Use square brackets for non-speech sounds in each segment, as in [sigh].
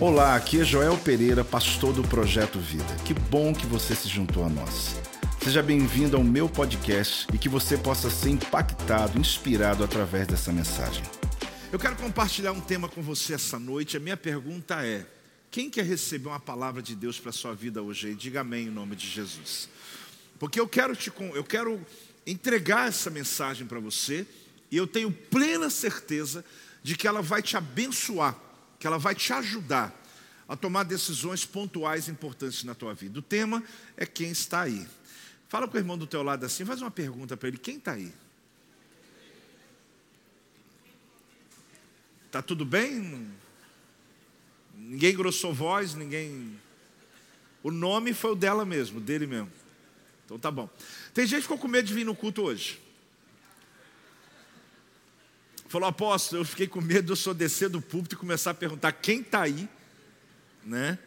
Olá, aqui é Joel Pereira, pastor do Projeto Vida. Que bom que você se juntou a nós. Seja bem-vindo ao meu podcast e que você possa ser impactado, inspirado através dessa mensagem. Eu quero compartilhar um tema com você essa noite. A minha pergunta é: quem quer receber uma palavra de Deus para a sua vida hoje? Diga amém em nome de Jesus. Porque eu quero te eu quero entregar essa mensagem para você e eu tenho plena certeza de que ela vai te abençoar, que ela vai te ajudar a tomar decisões pontuais importantes na tua vida. O tema é quem está aí. Fala com o irmão do teu lado assim, faz uma pergunta para ele: quem está aí? Tá tudo bem? Ninguém grossou voz, ninguém. O nome foi o dela mesmo, dele mesmo. Então tá bom. Tem gente que ficou com medo de vir no culto hoje. Falou, apóstolo, eu fiquei com medo de eu só descer do púlpito e começar a perguntar quem está aí, né?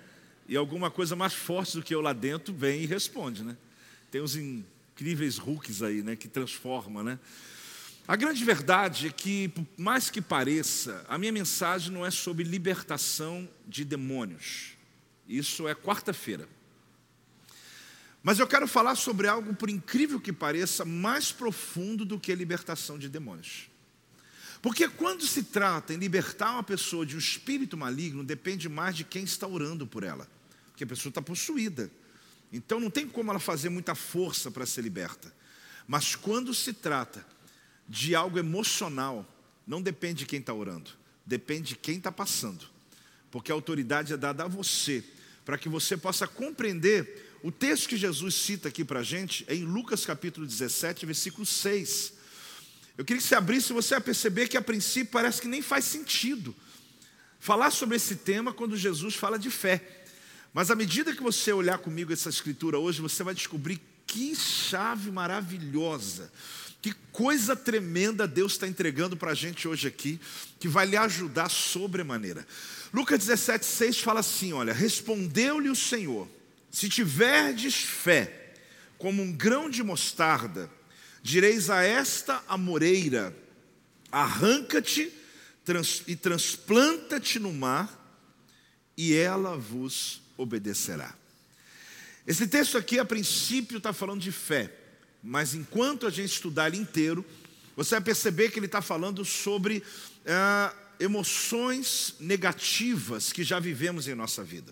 E alguma coisa mais forte do que eu lá dentro vem e responde, né? Tem uns incríveis hooks aí, né? Que transforma, né? A grande verdade é que, por mais que pareça, a minha mensagem não é sobre libertação de demônios. Isso é quarta-feira. Mas eu quero falar sobre algo, por incrível que pareça, mais profundo do que a libertação de demônios. Porque quando se trata em libertar uma pessoa de um espírito maligno, depende mais de quem está orando por ela. Porque a pessoa está possuída. Então não tem como ela fazer muita força para ser liberta. Mas quando se trata de algo emocional não depende de quem está orando, depende de quem está passando. Porque a autoridade é dada a você, para que você possa compreender o texto que Jesus cita aqui para a gente, é em Lucas capítulo 17, versículo 6. Eu queria que você abrisse você ia perceber que a princípio parece que nem faz sentido falar sobre esse tema quando Jesus fala de fé. Mas à medida que você olhar comigo essa escritura hoje, você vai descobrir que chave maravilhosa que coisa tremenda Deus está entregando para a gente hoje aqui, que vai lhe ajudar sobremaneira. Lucas 17, 6 fala assim: olha, respondeu-lhe o Senhor: se tiverdes fé, como um grão de mostarda, direis a esta amoreira: arranca-te e transplanta-te no mar, e ela vos obedecerá. Esse texto aqui, a princípio, está falando de fé mas enquanto a gente estudar ele inteiro, você vai perceber que ele está falando sobre ah, emoções negativas que já vivemos em nossa vida.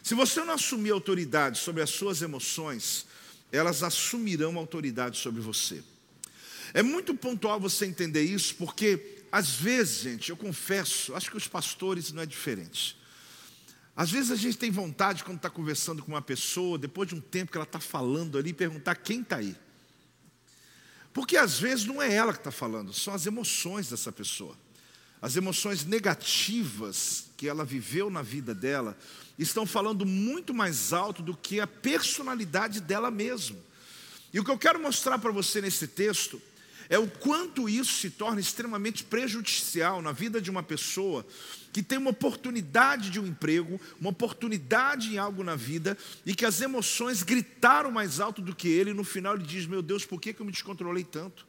Se você não assumir autoridade sobre as suas emoções, elas assumirão autoridade sobre você. É muito pontual você entender isso, porque às vezes, gente, eu confesso, acho que os pastores não é diferente. Às vezes a gente tem vontade, quando está conversando com uma pessoa, depois de um tempo que ela está falando ali, perguntar quem está aí. Porque às vezes não é ela que está falando, são as emoções dessa pessoa. As emoções negativas que ela viveu na vida dela estão falando muito mais alto do que a personalidade dela mesma. E o que eu quero mostrar para você nesse texto é o quanto isso se torna extremamente prejudicial na vida de uma pessoa que tem uma oportunidade de um emprego, uma oportunidade em algo na vida, e que as emoções gritaram mais alto do que ele, e no final ele diz: Meu Deus, por que, que eu me descontrolei tanto?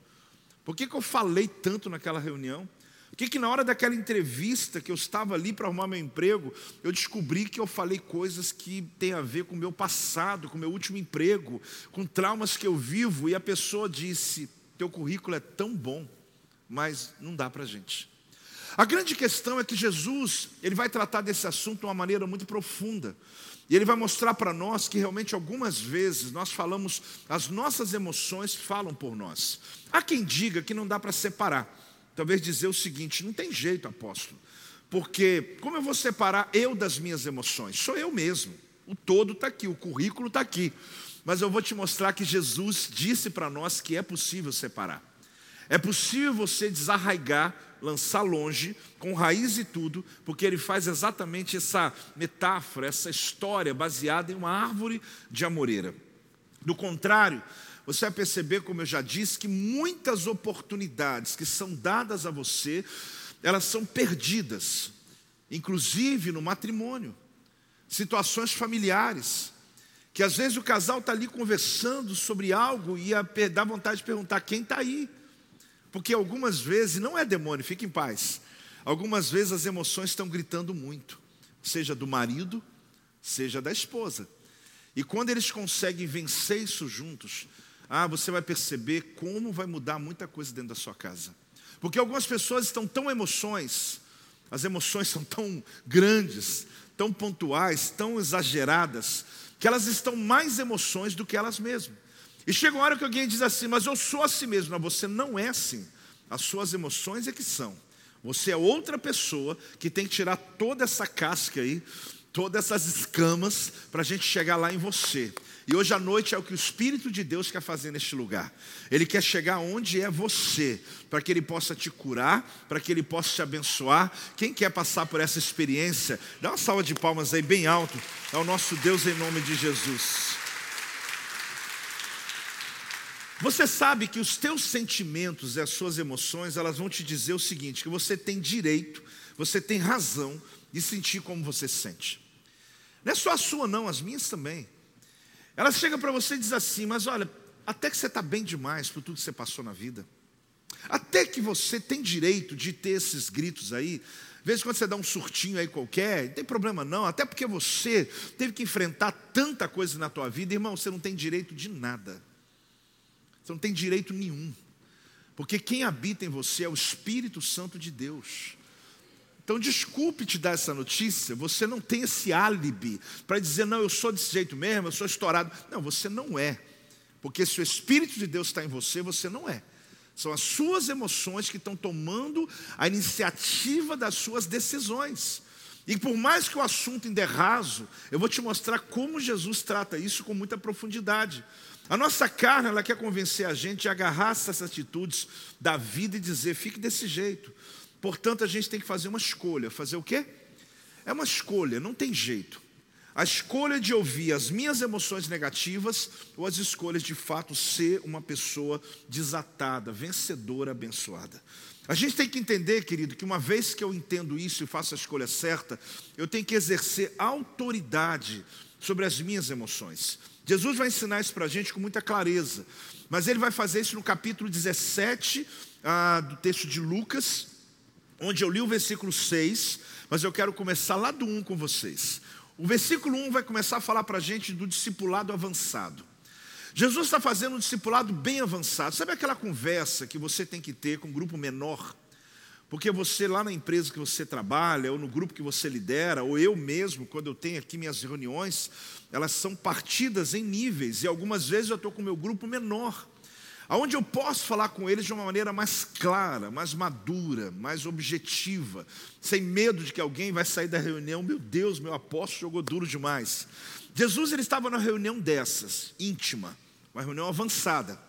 Por que, que eu falei tanto naquela reunião? Por que, que na hora daquela entrevista que eu estava ali para arrumar meu emprego, eu descobri que eu falei coisas que têm a ver com o meu passado, com o meu último emprego, com traumas que eu vivo, e a pessoa disse: teu currículo é tão bom, mas não dá para a gente. A grande questão é que Jesus, ele vai tratar desse assunto de uma maneira muito profunda. E ele vai mostrar para nós que realmente algumas vezes nós falamos, as nossas emoções falam por nós. Há quem diga que não dá para separar. Talvez dizer o seguinte: não tem jeito, apóstolo. Porque como eu vou separar eu das minhas emoções? Sou eu mesmo. O todo está aqui, o currículo está aqui. Mas eu vou te mostrar que Jesus disse para nós que é possível separar. É possível você desarraigar, lançar longe, com raiz e tudo, porque ele faz exatamente essa metáfora, essa história baseada em uma árvore de amoreira. Do contrário, você vai perceber, como eu já disse, que muitas oportunidades que são dadas a você, elas são perdidas, inclusive no matrimônio, situações familiares que às vezes o casal está ali conversando sobre algo e dá vontade de perguntar quem está aí. Porque algumas vezes, não é demônio, fique em paz. Algumas vezes as emoções estão gritando muito. seja do marido, seja da esposa. E quando eles conseguem vencer isso juntos, ah, você vai perceber como vai mudar muita coisa dentro da sua casa. Porque algumas pessoas estão tão emoções, as emoções são tão grandes, tão pontuais, tão exageradas, que elas estão mais emoções do que elas mesmas. E chega uma hora que alguém diz assim, mas eu sou assim mesmo. Não, você não é assim. As suas emoções é que são. Você é outra pessoa que tem que tirar toda essa casca aí, todas essas escamas, para a gente chegar lá em você. E hoje à noite é o que o Espírito de Deus quer fazer neste lugar. Ele quer chegar onde é você, para que Ele possa te curar, para que Ele possa te abençoar. Quem quer passar por essa experiência, dá uma salva de palmas aí bem alto ao nosso Deus em nome de Jesus. Você sabe que os teus sentimentos e as suas emoções, elas vão te dizer o seguinte, que você tem direito, você tem razão de sentir como você sente. Não é só a sua não, as minhas também. Ela chega para você e diz assim, mas olha, até que você está bem demais por tudo que você passou na vida. Até que você tem direito de ter esses gritos aí. Às vezes quando você dá um surtinho aí qualquer, não tem problema não, até porque você teve que enfrentar tanta coisa na tua vida, irmão, você não tem direito de nada. Você não tem direito nenhum. Porque quem habita em você é o Espírito Santo de Deus. Então, desculpe te dar essa notícia, você não tem esse álibi para dizer, não, eu sou desse jeito mesmo, eu sou estourado. Não, você não é. Porque se o Espírito de Deus está em você, você não é. São as suas emoções que estão tomando a iniciativa das suas decisões. E por mais que o assunto ainda é raso, eu vou te mostrar como Jesus trata isso com muita profundidade. A nossa carne, ela quer convencer a gente a agarrar essas atitudes da vida e dizer, fique desse jeito. Portanto, a gente tem que fazer uma escolha. Fazer o quê? É uma escolha, não tem jeito. A escolha de ouvir as minhas emoções negativas ou as escolhas de fato ser uma pessoa desatada, vencedora, abençoada. A gente tem que entender, querido, que uma vez que eu entendo isso e faço a escolha certa, eu tenho que exercer autoridade sobre as minhas emoções. Jesus vai ensinar isso para a gente com muita clareza, mas ele vai fazer isso no capítulo 17 ah, do texto de Lucas, onde eu li o versículo 6, mas eu quero começar lá do 1 com vocês. O versículo 1 vai começar a falar para a gente do discipulado avançado. Jesus está fazendo um discipulado bem avançado. Sabe aquela conversa que você tem que ter com um grupo menor? Porque você lá na empresa que você trabalha, ou no grupo que você lidera, ou eu mesmo, quando eu tenho aqui minhas reuniões, elas são partidas em níveis, e algumas vezes eu estou com o meu grupo menor, aonde eu posso falar com eles de uma maneira mais clara, mais madura, mais objetiva, sem medo de que alguém vai sair da reunião, meu Deus, meu apóstolo jogou duro demais. Jesus ele estava na reunião dessas, íntima, uma reunião avançada.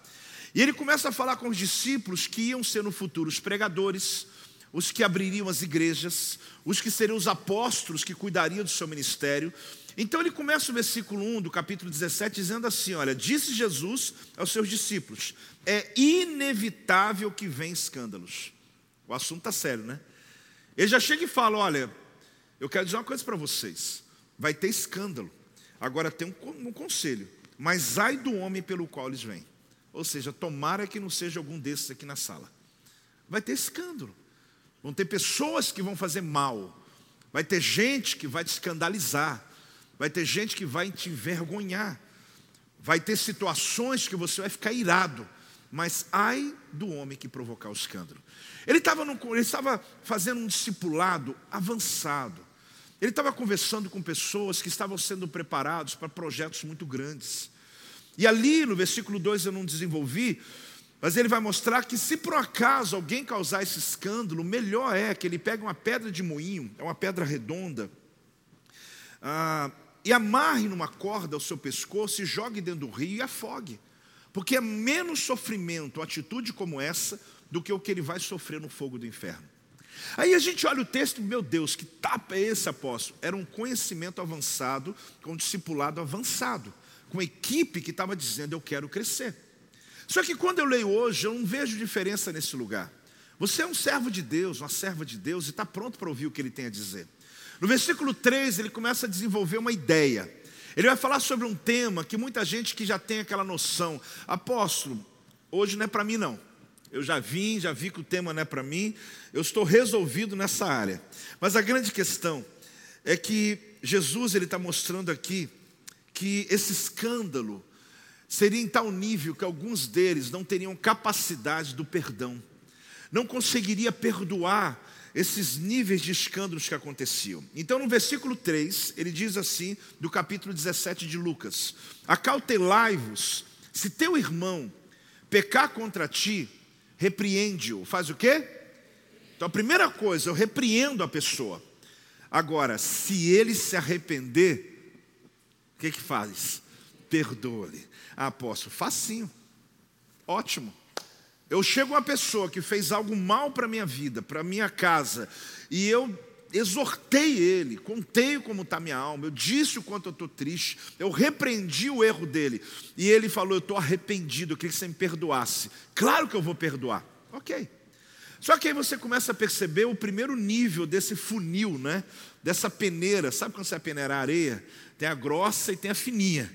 E ele começa a falar com os discípulos que iam ser no futuro os pregadores, os que abririam as igrejas, os que seriam os apóstolos que cuidariam do seu ministério. Então ele começa o versículo 1 do capítulo 17 dizendo assim: Olha, disse Jesus aos seus discípulos: É inevitável que venham escândalos. O assunto está sério, né? Ele já chega e fala: Olha, eu quero dizer uma coisa para vocês: vai ter escândalo. Agora tem um, um conselho, mas ai do homem pelo qual eles vêm. Ou seja, tomara que não seja algum desses aqui na sala. Vai ter escândalo. Vão ter pessoas que vão fazer mal. Vai ter gente que vai te escandalizar. Vai ter gente que vai te envergonhar. Vai ter situações que você vai ficar irado. Mas ai do homem que provocar o escândalo. Ele estava, ele estava fazendo um discipulado avançado. Ele estava conversando com pessoas que estavam sendo preparados para projetos muito grandes. E ali no versículo 2 eu não desenvolvi, mas ele vai mostrar que se por acaso alguém causar esse escândalo, melhor é que ele pegue uma pedra de moinho, é uma pedra redonda, ah, e amarre numa corda ao seu pescoço e jogue dentro do rio e afogue. Porque é menos sofrimento, atitude como essa, do que o que ele vai sofrer no fogo do inferno. Aí a gente olha o texto, meu Deus, que tapa é esse apóstolo? Era um conhecimento avançado, com um discipulado avançado, com equipe que estava dizendo: Eu quero crescer. Só que quando eu leio hoje, eu não vejo diferença nesse lugar. Você é um servo de Deus, uma serva de Deus, e está pronto para ouvir o que ele tem a dizer. No versículo 3, ele começa a desenvolver uma ideia. Ele vai falar sobre um tema que muita gente que já tem aquela noção, apóstolo, hoje não é para mim não. Eu já vim, já vi que o tema não é para mim, eu estou resolvido nessa área. Mas a grande questão é que Jesus ele está mostrando aqui que esse escândalo seria em tal nível que alguns deles não teriam capacidade do perdão, não conseguiria perdoar esses níveis de escândalos que aconteciam. Então, no versículo 3, ele diz assim, do capítulo 17 de Lucas: Acautelai-vos, se teu irmão pecar contra ti, repreende-o. Faz o quê? Então, a primeira coisa, eu repreendo a pessoa. Agora, se ele se arrepender, o que que faz? Perdoa-lhe. Ah, apóstolo, facinho. Ótimo. Eu chego a uma pessoa que fez algo mal para a minha vida, para a minha casa, e eu exortei ele, contei como está minha alma, eu disse o quanto eu estou triste, eu repreendi o erro dele, e ele falou: Eu estou arrependido, eu queria que você me perdoasse. Claro que eu vou perdoar. Ok. Só que aí você começa a perceber o primeiro nível desse funil, né? Dessa peneira. Sabe quando você vai peneirar areia? Tem a grossa e tem a fininha.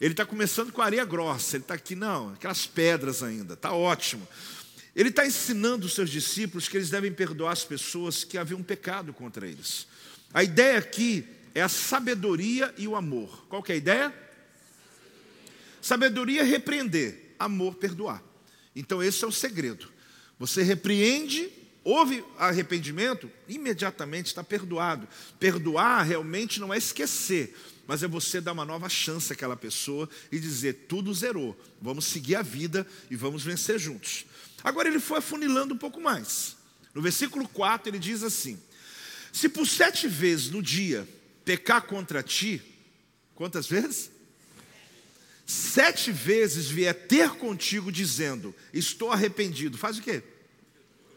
Ele está começando com areia grossa. Ele está aqui, não, aquelas pedras ainda. Está ótimo. Ele está ensinando os seus discípulos que eles devem perdoar as pessoas que haviam pecado contra eles. A ideia aqui é a sabedoria e o amor. Qual que é a ideia? Sabedoria é repreender, amor perdoar. Então esse é o segredo. Você repreende, houve arrependimento, imediatamente está perdoado. Perdoar realmente não é esquecer, mas é você dar uma nova chance àquela pessoa e dizer: tudo zerou, vamos seguir a vida e vamos vencer juntos. Agora ele foi afunilando um pouco mais. No versículo 4 ele diz assim: Se por sete vezes no dia pecar contra ti, quantas vezes? sete vezes vier ter contigo dizendo: Estou arrependido, faz o quê?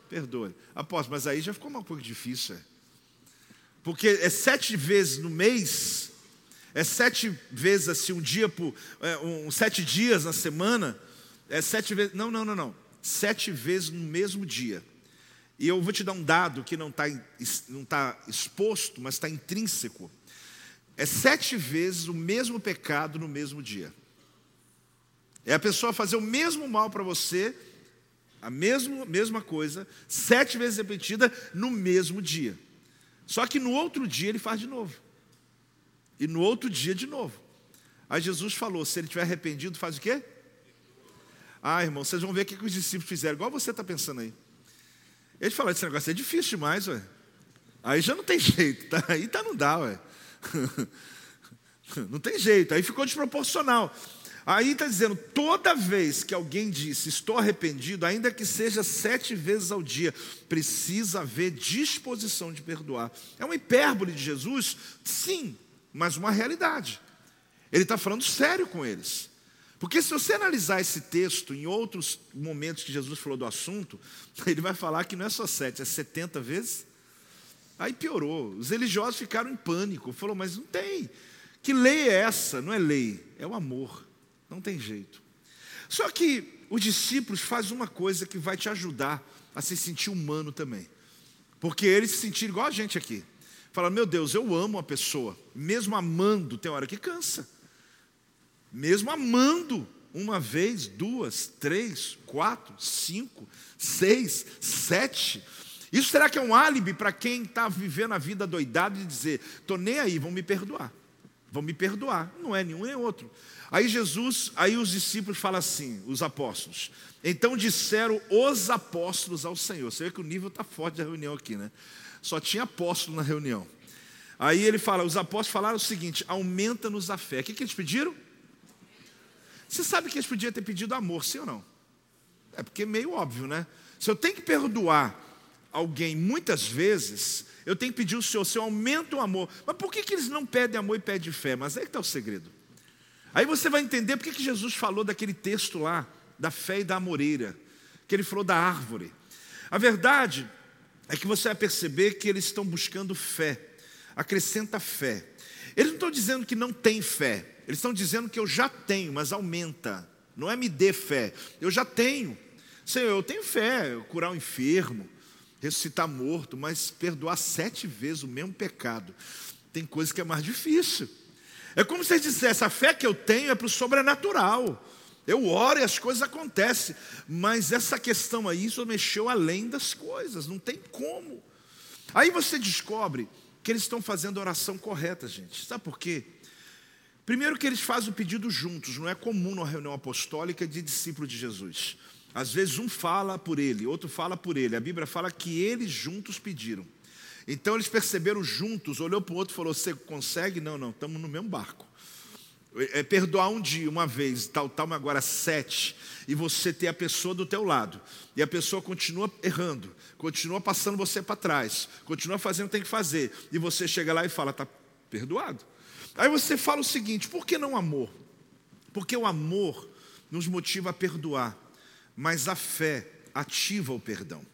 Perdoe. Apóstolo, mas aí já ficou um pouco difícil. É? Porque é sete vezes no mês, é sete vezes assim, um dia por. É, um, sete dias na semana, é sete vezes. Não, não, não, não. Sete vezes no mesmo dia. E eu vou te dar um dado que não está não tá exposto, mas está intrínseco. É sete vezes o mesmo pecado no mesmo dia. É a pessoa fazer o mesmo mal para você, a mesma, mesma coisa, sete vezes repetida no mesmo dia. Só que no outro dia ele faz de novo. E no outro dia de novo. Aí Jesus falou: se ele tiver arrependido, faz o quê? Ah, irmão, vocês vão ver o que os discípulos fizeram, igual você está pensando aí. Ele falou: esse negócio é difícil demais, ué. Aí já não tem [laughs] jeito, tá? aí tá, não dá, ué. [laughs] Não tem jeito, aí ficou desproporcional. Aí está dizendo: toda vez que alguém disse estou arrependido, ainda que seja sete vezes ao dia, precisa haver disposição de perdoar. É uma hipérbole de Jesus? Sim, mas uma realidade. Ele está falando sério com eles. Porque se você analisar esse texto em outros momentos que Jesus falou do assunto, [laughs] ele vai falar que não é só sete, é setenta vezes. Aí piorou. Os religiosos ficaram em pânico. Falou, mas não tem. Que lei é essa? Não é lei, é o amor. Não tem jeito. Só que os discípulos fazem uma coisa que vai te ajudar a se sentir humano também. Porque eles se sentiram igual a gente aqui. Fala, meu Deus, eu amo a pessoa. Mesmo amando, tem hora que cansa. Mesmo amando, uma vez, duas, três, quatro, cinco, seis, sete. Isso será que é um álibi para quem está vivendo a vida doidado e dizer, estou nem aí, vão me perdoar. Vão me perdoar. Não é nenhum nem outro. Aí Jesus, aí os discípulos falam assim, os apóstolos. Então disseram os apóstolos ao Senhor. Você vê que o nível está forte da reunião aqui, né? Só tinha apóstolo na reunião. Aí ele fala, os apóstolos falaram o seguinte: aumenta-nos a fé. O que, que eles pediram? Você sabe que eles podiam ter pedido amor, sim ou não? É porque é meio óbvio, né? Se eu tenho que perdoar alguém muitas vezes, eu tenho que pedir o Senhor, Senhor, aumenta o amor. Mas por que, que eles não pedem amor e pedem fé? Mas aí que está o segredo. Aí você vai entender por que Jesus falou daquele texto lá, da fé e da amoreira, que ele falou da árvore. A verdade é que você vai perceber que eles estão buscando fé, acrescenta fé. Eles não estão dizendo que não tem fé, eles estão dizendo que eu já tenho, mas aumenta. Não é me dê fé, eu já tenho. Senhor, eu tenho fé, curar o um enfermo, ressuscitar morto, mas perdoar sete vezes o mesmo pecado. Tem coisa que é mais difícil. É como se dissesse: a fé que eu tenho é para o sobrenatural. Eu oro e as coisas acontecem. Mas essa questão aí, isso mexeu além das coisas, não tem como. Aí você descobre que eles estão fazendo a oração correta, gente. Sabe por quê? Primeiro que eles fazem o pedido juntos, não é comum na reunião apostólica de discípulo de Jesus. Às vezes um fala por ele, outro fala por ele. A Bíblia fala que eles juntos pediram. Então eles perceberam juntos, olhou para o outro e falou: Você consegue? Não, não, estamos no mesmo barco. É, perdoar um dia, uma vez, tal, tal, mas agora sete, e você ter a pessoa do teu lado, e a pessoa continua errando, continua passando você para trás, continua fazendo o que tem que fazer, e você chega lá e fala, está perdoado. Aí você fala o seguinte: por que não amor? Porque o amor nos motiva a perdoar, mas a fé ativa o perdão.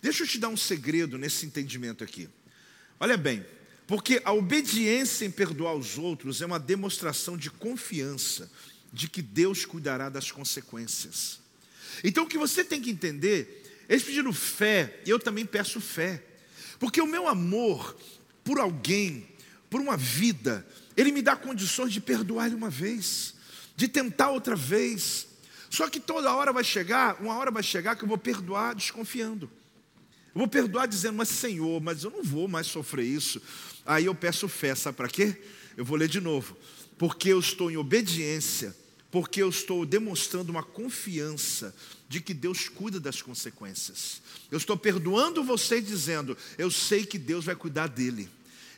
Deixa eu te dar um segredo nesse entendimento aqui. Olha bem, porque a obediência em perdoar os outros é uma demonstração de confiança de que Deus cuidará das consequências. Então o que você tem que entender, eles pediram fé, e eu também peço fé. Porque o meu amor por alguém, por uma vida, ele me dá condições de perdoar ele uma vez, de tentar outra vez. Só que toda hora vai chegar, uma hora vai chegar que eu vou perdoar desconfiando. Eu vou perdoar dizendo, mas Senhor, mas eu não vou mais sofrer isso. Aí eu peço fé, sabe para quê? Eu vou ler de novo. Porque eu estou em obediência, porque eu estou demonstrando uma confiança de que Deus cuida das consequências. Eu estou perdoando você dizendo, eu sei que Deus vai cuidar dele.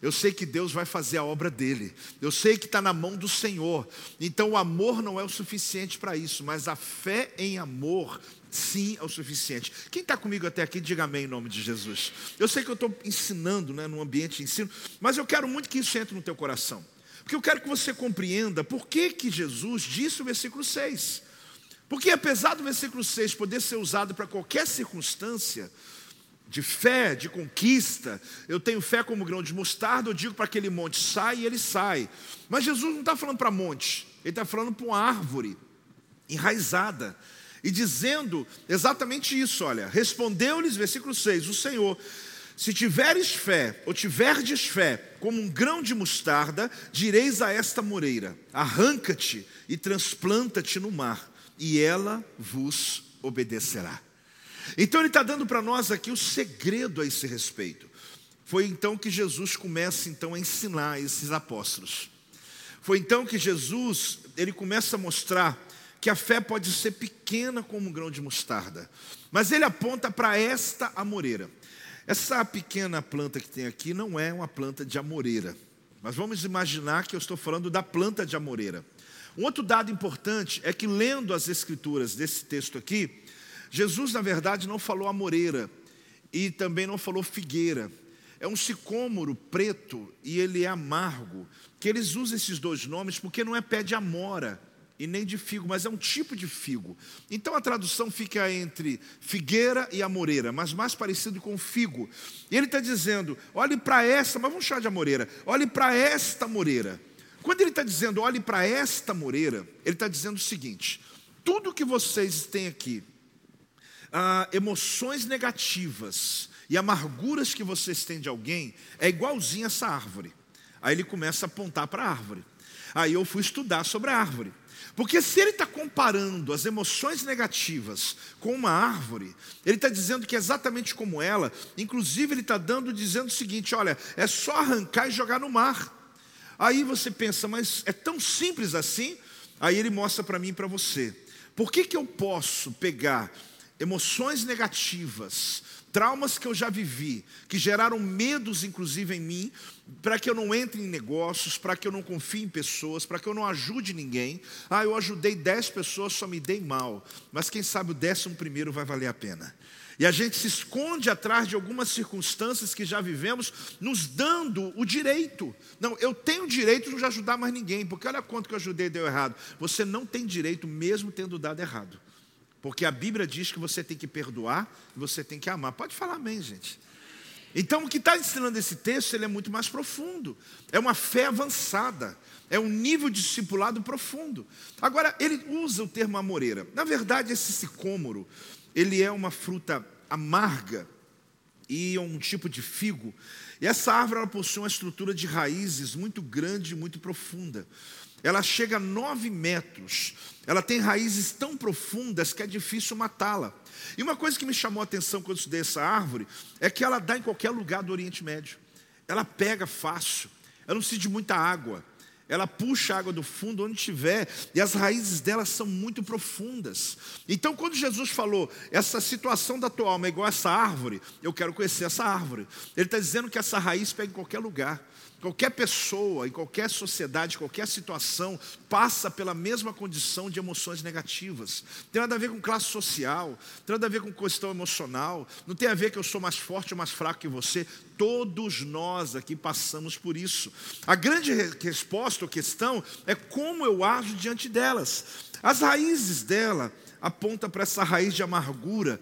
Eu sei que Deus vai fazer a obra dele. Eu sei que está na mão do Senhor. Então o amor não é o suficiente para isso, mas a fé em amor sim é o suficiente. Quem está comigo até aqui, diga amém em nome de Jesus. Eu sei que eu estou ensinando, né, num ambiente de ensino, mas eu quero muito que isso entre no teu coração. Porque eu quero que você compreenda por que, que Jesus disse o versículo 6. Porque apesar do versículo 6 poder ser usado para qualquer circunstância, de fé, de conquista, eu tenho fé como grão de mostarda, eu digo para aquele monte, sai e ele sai. Mas Jesus não está falando para monte, ele está falando para uma árvore enraizada e dizendo exatamente isso, olha, respondeu-lhes, versículo 6, o Senhor, se tiveres fé, ou tiverdes fé, como um grão de mostarda, direis a esta moreira: arranca-te e transplanta-te no mar, e ela vos obedecerá. Então ele está dando para nós aqui o segredo a esse respeito. Foi então que Jesus começa então a ensinar esses apóstolos. Foi então que Jesus ele começa a mostrar que a fé pode ser pequena como um grão de mostarda, mas ele aponta para esta amoreira. Essa pequena planta que tem aqui não é uma planta de amoreira, mas vamos imaginar que eu estou falando da planta de amoreira. Um outro dado importante é que, lendo as escrituras desse texto aqui, Jesus, na verdade, não falou amoreira e também não falou figueira. É um sicômoro preto e ele é amargo, que eles usam esses dois nomes porque não é pé de amora, e nem de figo, mas é um tipo de figo. Então a tradução fica entre figueira e amoreira, mas mais parecido com figo. E ele está dizendo: olhe para esta, mas vamos chamar de amoreira, olhe para esta moreira. Quando ele está dizendo olhe para esta moreira, ele está dizendo o seguinte: tudo que vocês têm aqui, ah, emoções negativas e amarguras que vocês têm de alguém, é igualzinho essa árvore. Aí ele começa a apontar para a árvore. Aí eu fui estudar sobre a árvore. Porque se ele está comparando as emoções negativas com uma árvore, ele está dizendo que é exatamente como ela, inclusive ele está dando, dizendo o seguinte: olha, é só arrancar e jogar no mar. Aí você pensa, mas é tão simples assim? Aí ele mostra para mim e para você. Por que, que eu posso pegar emoções negativas, traumas que eu já vivi, que geraram medos, inclusive, em mim, para que eu não entre em negócios, para que eu não confie em pessoas, para que eu não ajude ninguém. Ah, eu ajudei dez pessoas, só me dei mal. Mas quem sabe o décimo primeiro vai valer a pena. E a gente se esconde atrás de algumas circunstâncias que já vivemos, nos dando o direito. Não, eu tenho direito de não ajudar mais ninguém, porque olha quanto que eu ajudei e deu errado. Você não tem direito, mesmo tendo dado errado. Porque a Bíblia diz que você tem que perdoar, você tem que amar. Pode falar amém, gente. Então, o que está ensinando esse texto, ele é muito mais profundo. É uma fé avançada. É um nível discipulado profundo. Agora, ele usa o termo amoreira. Na verdade, esse sicômoro, ele é uma fruta amarga e um tipo de figo. E essa árvore ela possui uma estrutura de raízes muito grande e muito profunda. Ela chega a nove metros. Ela tem raízes tão profundas que é difícil matá-la. E uma coisa que me chamou a atenção quando estudei essa árvore é que ela dá em qualquer lugar do Oriente Médio. ela pega fácil, ela não precisa de muita água. Ela puxa a água do fundo onde tiver, e as raízes dela são muito profundas. Então, quando Jesus falou, essa situação da tua alma é igual a essa árvore, eu quero conhecer essa árvore. Ele está dizendo que essa raiz pega em qualquer lugar. Qualquer pessoa, em qualquer sociedade, qualquer situação, passa pela mesma condição de emoções negativas. Tem nada a ver com classe social, tem nada a ver com questão emocional, não tem a ver que eu sou mais forte ou mais fraco que você. Todos nós aqui passamos por isso. A grande resposta ou questão é como eu ajo diante delas. As raízes dela apontam para essa raiz de amargura,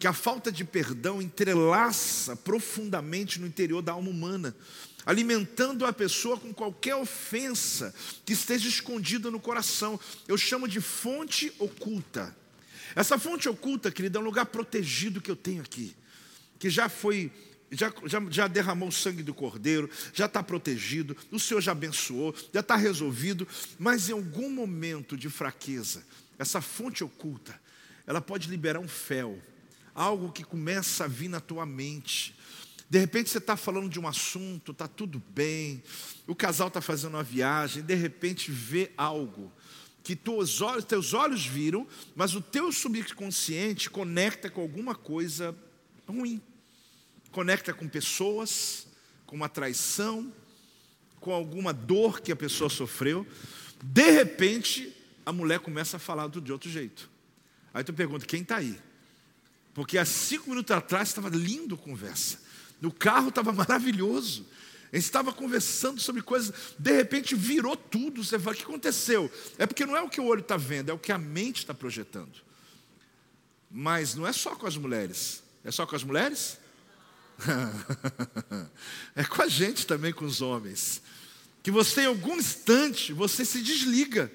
que a falta de perdão entrelaça profundamente no interior da alma humana alimentando a pessoa com qualquer ofensa que esteja escondida no coração. Eu chamo de fonte oculta. Essa fonte oculta, querida, é um lugar protegido que eu tenho aqui, que já foi, já, já, já derramou o sangue do cordeiro, já está protegido, o Senhor já abençoou, já está resolvido, mas em algum momento de fraqueza, essa fonte oculta, ela pode liberar um fel, algo que começa a vir na tua mente, de repente você está falando de um assunto, está tudo bem, o casal está fazendo uma viagem, de repente vê algo que teus olhos, teus olhos viram, mas o teu subconsciente conecta com alguma coisa ruim. Conecta com pessoas, com uma traição, com alguma dor que a pessoa sofreu. De repente, a mulher começa a falar de outro jeito. Aí tu pergunta, quem está aí? Porque há cinco minutos atrás estava lindo conversa. No carro estava maravilhoso. A gente estava conversando sobre coisas, de repente virou tudo. Você fala, o que aconteceu? É porque não é o que o olho está vendo, é o que a mente está projetando. Mas não é só com as mulheres. É só com as mulheres? [laughs] é com a gente também, com os homens. Que você, em algum instante, você se desliga.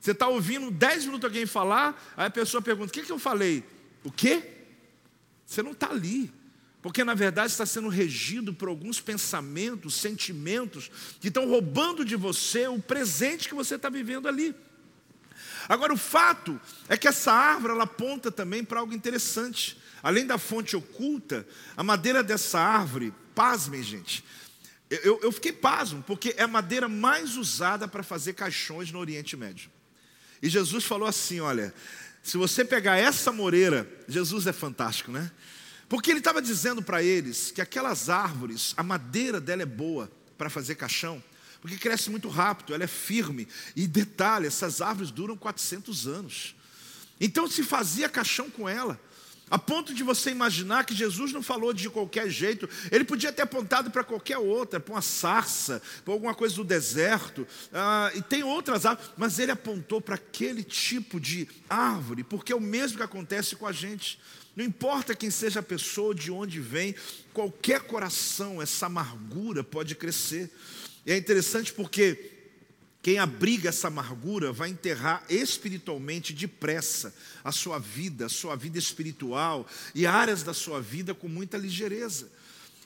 Você está ouvindo 10 minutos alguém falar, aí a pessoa pergunta: o que, que eu falei? O quê? Você não está ali. Porque na verdade está sendo regido por alguns pensamentos, sentimentos que estão roubando de você o presente que você está vivendo ali. Agora, o fato é que essa árvore ela aponta também para algo interessante. Além da fonte oculta, a madeira dessa árvore, pasmem, gente, eu, eu fiquei pasmo, porque é a madeira mais usada para fazer caixões no Oriente Médio. E Jesus falou assim: olha, se você pegar essa moreira, Jesus é fantástico, né? Porque ele estava dizendo para eles que aquelas árvores, a madeira dela é boa para fazer caixão, porque cresce muito rápido, ela é firme. E detalhe, essas árvores duram 400 anos. Então se fazia caixão com ela. A ponto de você imaginar que Jesus não falou de qualquer jeito, ele podia ter apontado para qualquer outra, para uma sarça, para alguma coisa do deserto, ah, e tem outras árvores, mas ele apontou para aquele tipo de árvore, porque é o mesmo que acontece com a gente. Não importa quem seja a pessoa, de onde vem, qualquer coração, essa amargura pode crescer. E é interessante porque quem abriga essa amargura vai enterrar espiritualmente depressa a sua vida, a sua vida espiritual e áreas da sua vida com muita ligeireza.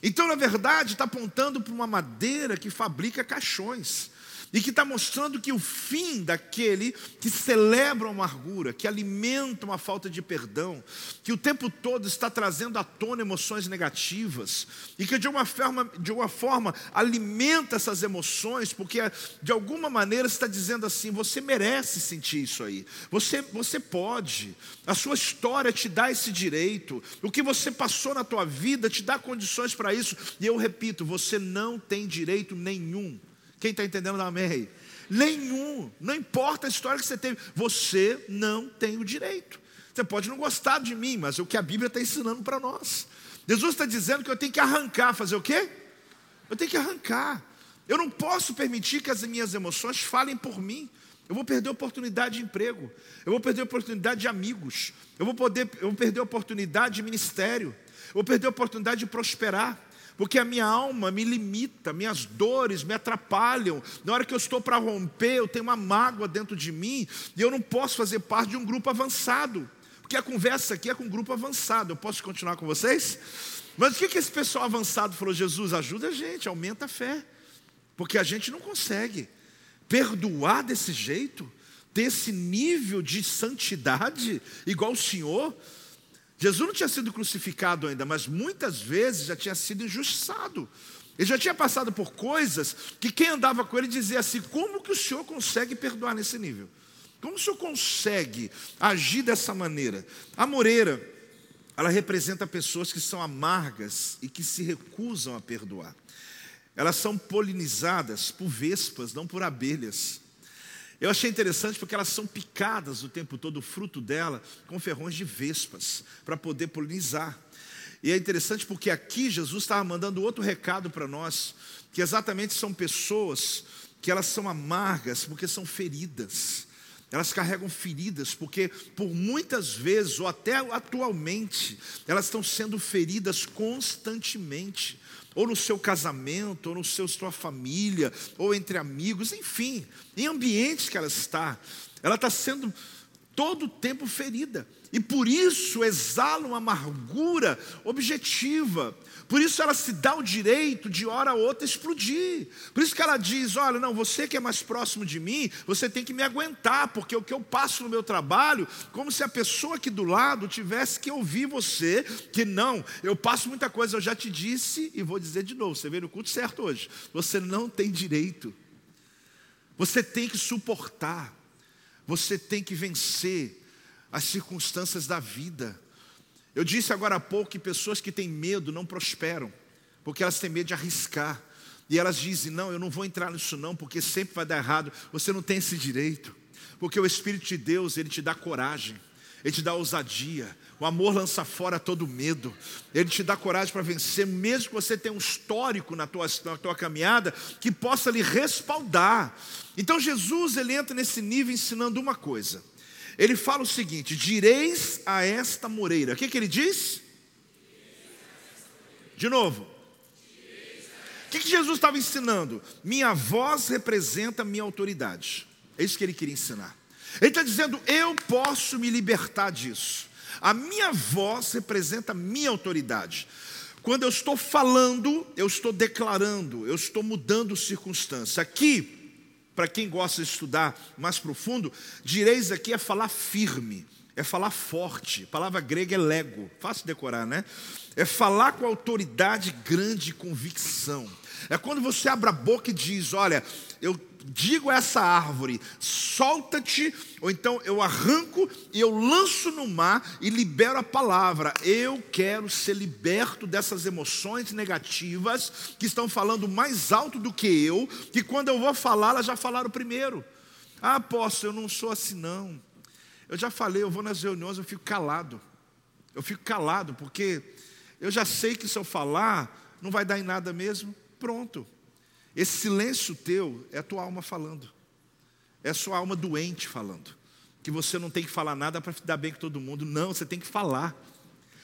Então, na verdade, está apontando para uma madeira que fabrica caixões e que está mostrando que o fim daquele que celebra a amargura, que alimenta uma falta de perdão, que o tempo todo está trazendo à tona emoções negativas e que de uma forma, de uma forma alimenta essas emoções, porque de alguma maneira está dizendo assim: você merece sentir isso aí, você, você pode, a sua história te dá esse direito, o que você passou na tua vida te dá condições para isso, e eu repito: você não tem direito nenhum quem está entendendo, dá amém. Nenhum, não importa a história que você teve, você não tem o direito. Você pode não gostar de mim, mas é o que a Bíblia está ensinando para nós. Jesus está dizendo que eu tenho que arrancar, fazer o quê? Eu tenho que arrancar. Eu não posso permitir que as minhas emoções falem por mim. Eu vou perder a oportunidade de emprego, eu vou perder a oportunidade de amigos, eu vou, poder, eu vou perder a oportunidade de ministério, eu vou perder a oportunidade de prosperar porque a minha alma me limita, minhas dores me atrapalham. Na hora que eu estou para romper, eu tenho uma mágoa dentro de mim e eu não posso fazer parte de um grupo avançado, porque a conversa aqui é com um grupo avançado. Eu posso continuar com vocês? Mas o que, que esse pessoal avançado falou? Jesus, ajuda a gente, aumenta a fé, porque a gente não consegue perdoar desse jeito, ter esse nível de santidade igual o Senhor. Jesus não tinha sido crucificado ainda, mas muitas vezes já tinha sido injustiçado. Ele já tinha passado por coisas que quem andava com ele dizia assim: como que o senhor consegue perdoar nesse nível? Como o senhor consegue agir dessa maneira? A moreira, ela representa pessoas que são amargas e que se recusam a perdoar. Elas são polinizadas por vespas, não por abelhas. Eu achei interessante porque elas são picadas o tempo todo, o fruto dela, com ferrões de vespas, para poder polinizar. E é interessante porque aqui Jesus estava mandando outro recado para nós, que exatamente são pessoas que elas são amargas porque são feridas. Elas carregam feridas porque por muitas vezes ou até atualmente elas estão sendo feridas constantemente, ou no seu casamento, ou no seu sua família, ou entre amigos, enfim, em ambientes que ela está, ela está sendo todo o tempo ferida. E por isso exala uma amargura objetiva. Por isso ela se dá o direito de hora a outra explodir. Por isso que ela diz: olha, não, você que é mais próximo de mim, você tem que me aguentar, porque o que eu passo no meu trabalho, como se a pessoa aqui do lado tivesse que ouvir você, que não, eu passo muita coisa, eu já te disse e vou dizer de novo, você veio no culto certo hoje. Você não tem direito. Você tem que suportar. Você tem que vencer as circunstâncias da vida. Eu disse agora há pouco que pessoas que têm medo não prosperam, porque elas têm medo de arriscar. E elas dizem: Não, eu não vou entrar nisso, não, porque sempre vai dar errado. Você não tem esse direito, porque o Espírito de Deus, ele te dá coragem, ele te dá ousadia. O amor lança fora todo medo, ele te dá coragem para vencer, mesmo que você tenha um histórico na tua, na tua caminhada que possa lhe respaldar. Então, Jesus, ele entra nesse nível ensinando uma coisa ele fala o seguinte: direis a esta moreira. O que, que ele diz? De novo. O que, que Jesus estava ensinando? Minha voz representa minha autoridade. É isso que ele queria ensinar. Ele está dizendo: eu posso me libertar disso. A minha voz representa minha autoridade. Quando eu estou falando, eu estou declarando, eu estou mudando circunstância. Aqui, para quem gosta de estudar mais profundo, direis aqui é falar firme, é falar forte. A palavra grega é lego, fácil decorar, né? É falar com autoridade grande convicção. É quando você abre a boca e diz: Olha, eu digo a essa árvore, solta-te, ou então eu arranco e eu lanço no mar e libero a palavra. Eu quero ser liberto dessas emoções negativas que estão falando mais alto do que eu, que quando eu vou falar, elas já falaram primeiro. Ah, posso, eu não sou assim não. Eu já falei, eu vou nas reuniões, eu fico calado. Eu fico calado, porque eu já sei que se eu falar, não vai dar em nada mesmo. Pronto. Esse silêncio teu é a tua alma falando. É a sua alma doente falando. Que você não tem que falar nada para dar bem com todo mundo. Não, você tem que falar.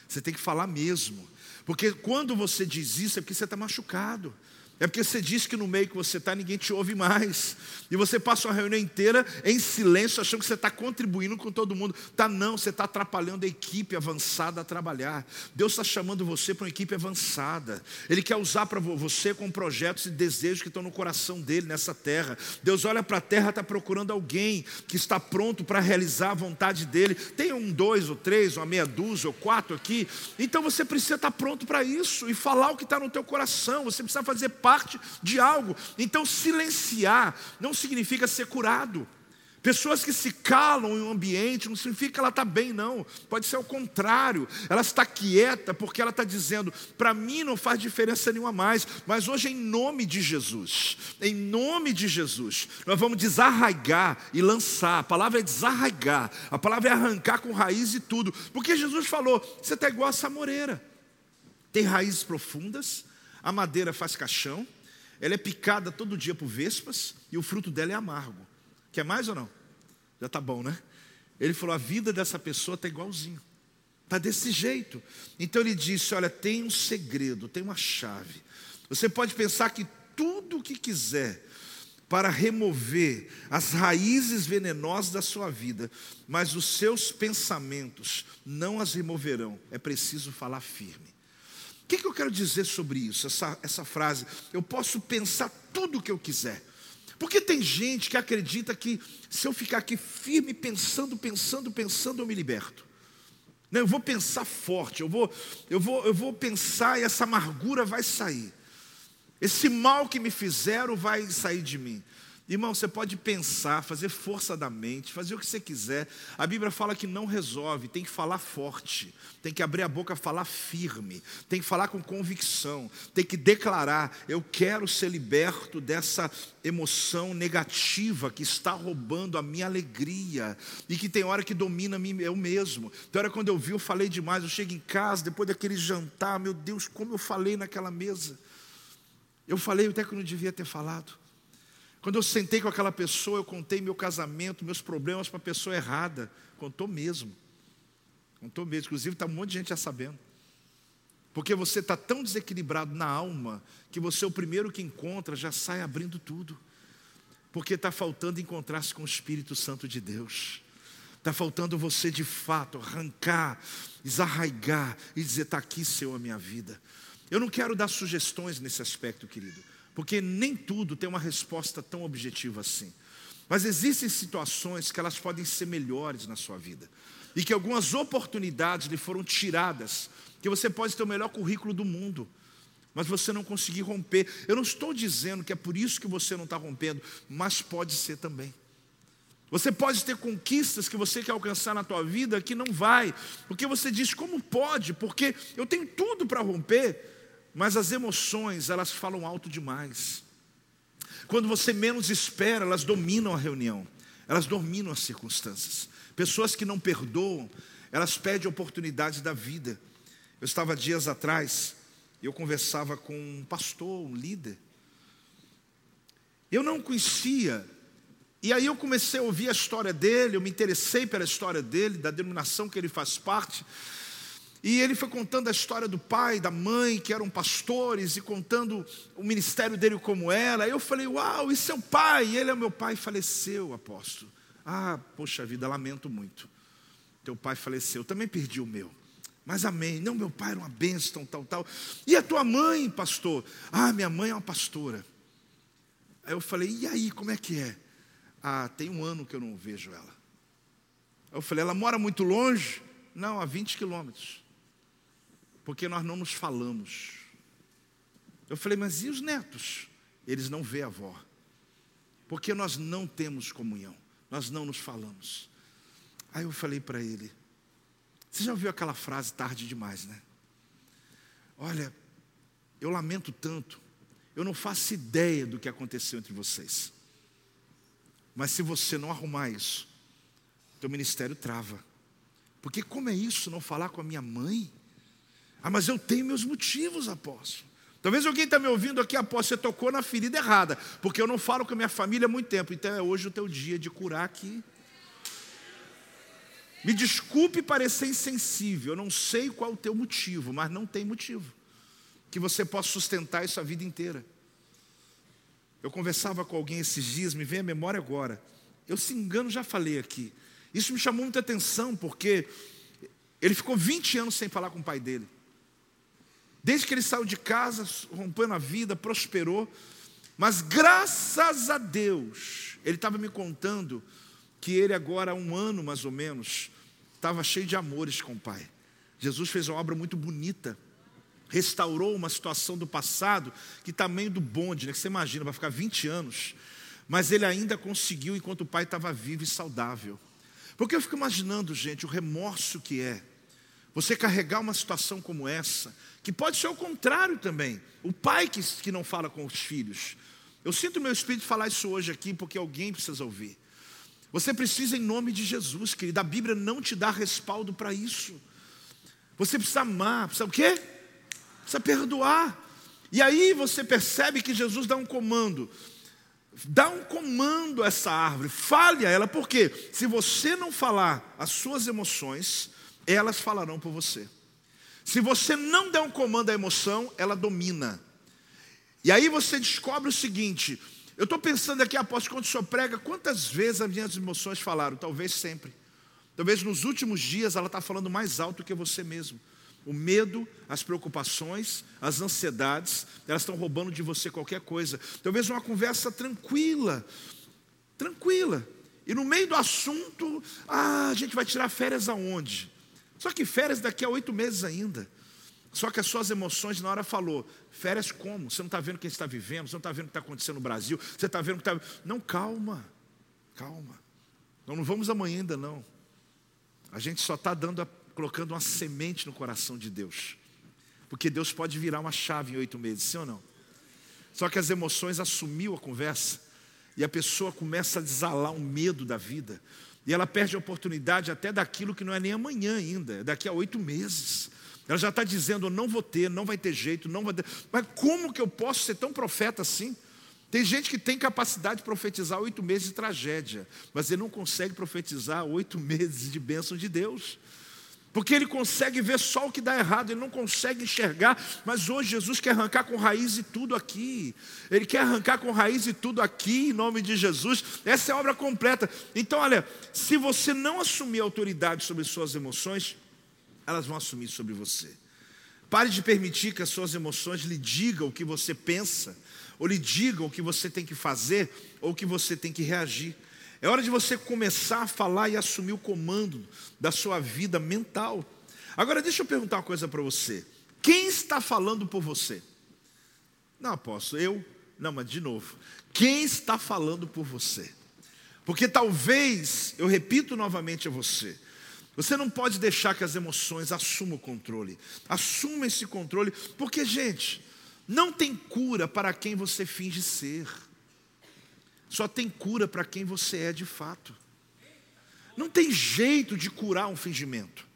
Você tem que falar mesmo. Porque quando você diz isso é porque você está machucado. É porque você diz que no meio que você está ninguém te ouve mais. E você passa uma reunião inteira em silêncio, achando que você está contribuindo com todo mundo. Tá não, você está atrapalhando a equipe avançada a trabalhar. Deus está chamando você para uma equipe avançada. Ele quer usar para você com projetos e desejos que estão no coração dele nessa terra. Deus olha para a terra, está procurando alguém que está pronto para realizar a vontade dele. Tem um, dois ou três, uma meia dúzia ou quatro aqui. Então você precisa estar pronto para isso e falar o que está no teu coração. Você precisa fazer parte parte de algo. Então, silenciar não significa ser curado. Pessoas que se calam em um ambiente não significa que ela está bem, não. Pode ser o contrário. Ela está quieta porque ela está dizendo: para mim não faz diferença nenhuma mais. Mas hoje, em nome de Jesus, em nome de Jesus, nós vamos desarraigar e lançar. A palavra é desarraigar, a palavra é arrancar com raiz e tudo. Porque Jesus falou: você está igual a essa moreira. Tem raízes profundas, a madeira faz caixão, ela é picada todo dia por vespas e o fruto dela é amargo. Quer mais ou não? Já está bom, né? Ele falou: a vida dessa pessoa está igualzinho, está desse jeito. Então ele disse: olha, tem um segredo, tem uma chave. Você pode pensar que tudo o que quiser para remover as raízes venenosas da sua vida, mas os seus pensamentos não as removerão. É preciso falar firme que, que eu quero dizer sobre isso, essa, essa frase? Eu posso pensar tudo o que eu quiser. Porque tem gente que acredita que se eu ficar aqui firme, pensando, pensando, pensando, eu me liberto. Não, eu vou pensar forte, eu vou, eu vou, eu vou pensar e essa amargura vai sair. Esse mal que me fizeram vai sair de mim. Irmão, você pode pensar, fazer força da mente, fazer o que você quiser. A Bíblia fala que não resolve, tem que falar forte, tem que abrir a boca, falar firme, tem que falar com convicção, tem que declarar: eu quero ser liberto dessa emoção negativa que está roubando a minha alegria e que tem hora que domina mim eu mesmo. Tem hora quando eu vi, eu falei demais. Eu chego em casa depois daquele jantar, meu Deus, como eu falei naquela mesa. Eu falei até que eu não devia ter falado. Quando eu sentei com aquela pessoa, eu contei meu casamento, meus problemas para a pessoa errada. Contou mesmo. Contou mesmo. Inclusive, está um monte de gente já sabendo. Porque você está tão desequilibrado na alma que você, o primeiro que encontra, já sai abrindo tudo. Porque está faltando encontrar-se com o Espírito Santo de Deus. Está faltando você de fato arrancar, desarraigar e dizer: está aqui, Senhor, a minha vida. Eu não quero dar sugestões nesse aspecto, querido porque nem tudo tem uma resposta tão objetiva assim. Mas existem situações que elas podem ser melhores na sua vida. E que algumas oportunidades lhe foram tiradas, que você pode ter o melhor currículo do mundo, mas você não conseguir romper. Eu não estou dizendo que é por isso que você não está rompendo, mas pode ser também. Você pode ter conquistas que você quer alcançar na tua vida que não vai, porque você diz como pode, porque eu tenho tudo para romper, mas as emoções, elas falam alto demais. Quando você menos espera, elas dominam a reunião, elas dominam as circunstâncias. Pessoas que não perdoam, elas pedem oportunidades da vida. Eu estava dias atrás, eu conversava com um pastor, um líder. Eu não conhecia, e aí eu comecei a ouvir a história dele, eu me interessei pela história dele, da denominação que ele faz parte. E ele foi contando a história do pai, da mãe, que eram pastores, e contando o ministério dele como era. Eu falei, uau, e seu pai? Ele é meu pai, faleceu, apóstolo. Ah, poxa vida, lamento muito. Teu pai faleceu, também perdi o meu. Mas amém. Não, meu pai era uma bênção, tal, tal. E a tua mãe, pastor? Ah, minha mãe é uma pastora. Aí eu falei, e aí, como é que é? Ah, tem um ano que eu não vejo ela. Aí eu falei, ela mora muito longe? Não, a 20 quilômetros porque nós não nos falamos. Eu falei, mas e os netos? Eles não vê a avó, porque nós não temos comunhão, nós não nos falamos. Aí eu falei para ele: Você já ouviu aquela frase tarde demais, né? Olha, eu lamento tanto, eu não faço ideia do que aconteceu entre vocês. Mas se você não arrumar isso, teu ministério trava. Porque como é isso não falar com a minha mãe? Ah, mas eu tenho meus motivos, apóstolo. Talvez alguém está me ouvindo aqui, apóstolo, você tocou na ferida errada, porque eu não falo com a minha família há muito tempo, então é hoje o teu dia de curar aqui. Me desculpe parecer insensível, eu não sei qual o teu motivo, mas não tem motivo que você possa sustentar isso a vida inteira. Eu conversava com alguém esses dias, me vem a memória agora. Eu, se engano, já falei aqui. Isso me chamou muita atenção, porque ele ficou 20 anos sem falar com o pai dele. Desde que ele saiu de casa, rompendo a vida, prosperou. Mas graças a Deus, ele estava me contando que ele agora há um ano mais ou menos, estava cheio de amores com o Pai. Jesus fez uma obra muito bonita, restaurou uma situação do passado que meio do bonde, né? que você imagina, vai ficar 20 anos, mas ele ainda conseguiu enquanto o pai estava vivo e saudável. Porque eu fico imaginando, gente, o remorso que é você carregar uma situação como essa, que pode ser o contrário também. O pai que, que não fala com os filhos. Eu sinto meu espírito falar isso hoje aqui porque alguém precisa ouvir. Você precisa, em nome de Jesus, querido. A Bíblia não te dá respaldo para isso. Você precisa amar, precisa o quê? Precisa perdoar. E aí você percebe que Jesus dá um comando. Dá um comando a essa árvore, fale a ela, porque se você não falar as suas emoções, elas falarão por você. Se você não der um comando à emoção, ela domina. E aí você descobre o seguinte: eu estou pensando aqui, após quando o senhor prega, quantas vezes as minhas emoções falaram? Talvez sempre. Talvez nos últimos dias ela está falando mais alto que você mesmo. O medo, as preocupações, as ansiedades, elas estão roubando de você qualquer coisa. Talvez uma conversa tranquila, tranquila. E no meio do assunto, ah, a gente vai tirar férias aonde? Só que férias daqui a oito meses ainda. Só que as suas emoções na hora falou, férias como? Você não está vendo o que está vivendo, você não está vendo o que está acontecendo no Brasil, você está vendo o que está. Não, calma, calma. Nós não vamos amanhã ainda não. A gente só está dando, colocando uma semente no coração de Deus. Porque Deus pode virar uma chave em oito meses, sim ou não? Só que as emoções assumiu a conversa e a pessoa começa a desalar o medo da vida. E ela perde a oportunidade até daquilo que não é nem amanhã ainda, é daqui a oito meses. Ela já está dizendo, não vou ter, não vai ter jeito, não vai ter. Mas como que eu posso ser tão profeta assim? Tem gente que tem capacidade de profetizar oito meses de tragédia, mas ele não consegue profetizar oito [laughs] meses de bênção de Deus. Porque ele consegue ver só o que dá errado, ele não consegue enxergar. Mas hoje Jesus quer arrancar com raiz e tudo aqui. Ele quer arrancar com raiz e tudo aqui, em nome de Jesus. Essa é a obra completa. Então, olha, se você não assumir autoridade sobre suas emoções, elas vão assumir sobre você. Pare de permitir que as suas emoções lhe digam o que você pensa, ou lhe digam o que você tem que fazer, ou o que você tem que reagir. É hora de você começar a falar e assumir o comando da sua vida mental. Agora, deixa eu perguntar uma coisa para você: quem está falando por você? Não, apóstolo, eu? Não, mas de novo, quem está falando por você? Porque talvez, eu repito novamente a você, você não pode deixar que as emoções assumam o controle. Assuma esse controle, porque, gente, não tem cura para quem você finge ser. Só tem cura para quem você é de fato. Não tem jeito de curar um fingimento.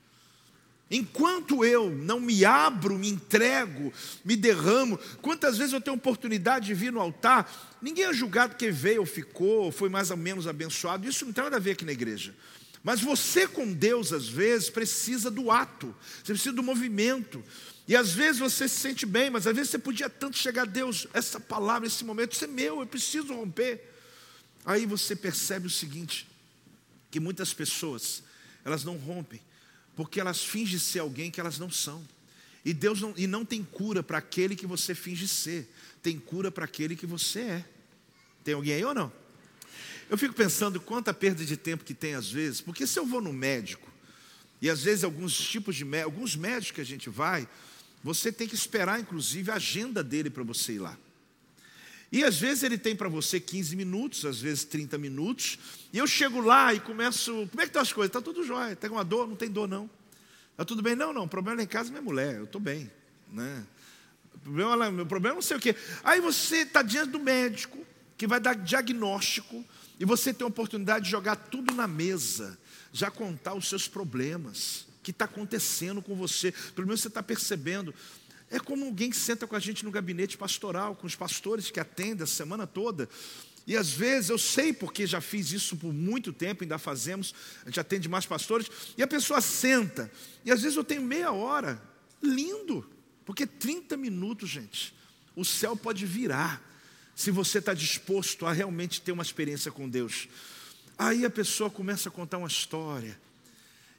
Enquanto eu não me abro, me entrego, me derramo, quantas vezes eu tenho oportunidade de vir no altar, ninguém é julgado que veio ou ficou, ou foi mais ou menos abençoado, isso não tem nada a ver aqui na igreja. Mas você com Deus, às vezes, precisa do ato, você precisa do movimento. E às vezes você se sente bem, mas às vezes você podia tanto chegar a Deus, essa palavra, esse momento, isso é meu, eu preciso romper. Aí você percebe o seguinte: que muitas pessoas, elas não rompem, porque elas fingem ser alguém que elas não são. E Deus não, e não tem cura para aquele que você finge ser, tem cura para aquele que você é. Tem alguém aí ou não? Eu fico pensando quanta perda de tempo que tem às vezes, porque se eu vou no médico, e às vezes alguns tipos de alguns médicos que a gente vai, você tem que esperar inclusive a agenda dele para você ir lá. E às vezes ele tem para você 15 minutos, às vezes 30 minutos, e eu chego lá e começo, como é que estão as coisas? Está tudo jóia, tem uma dor? Não tem dor não. Está tudo bem? Não, não, o problema lá em casa é minha mulher, eu estou bem. Né? O problema, meu problema não sei o quê. Aí você está diante do médico, que vai dar diagnóstico, e você tem a oportunidade de jogar tudo na mesa, já contar os seus problemas, o que está acontecendo com você. Pelo menos você está percebendo. É como alguém que senta com a gente no gabinete pastoral, com os pastores que atendem a semana toda. E às vezes eu sei porque já fiz isso por muito tempo, ainda fazemos, a gente atende mais pastores, e a pessoa senta, e às vezes eu tenho meia hora, lindo, porque 30 minutos, gente, o céu pode virar se você está disposto a realmente ter uma experiência com Deus. Aí a pessoa começa a contar uma história,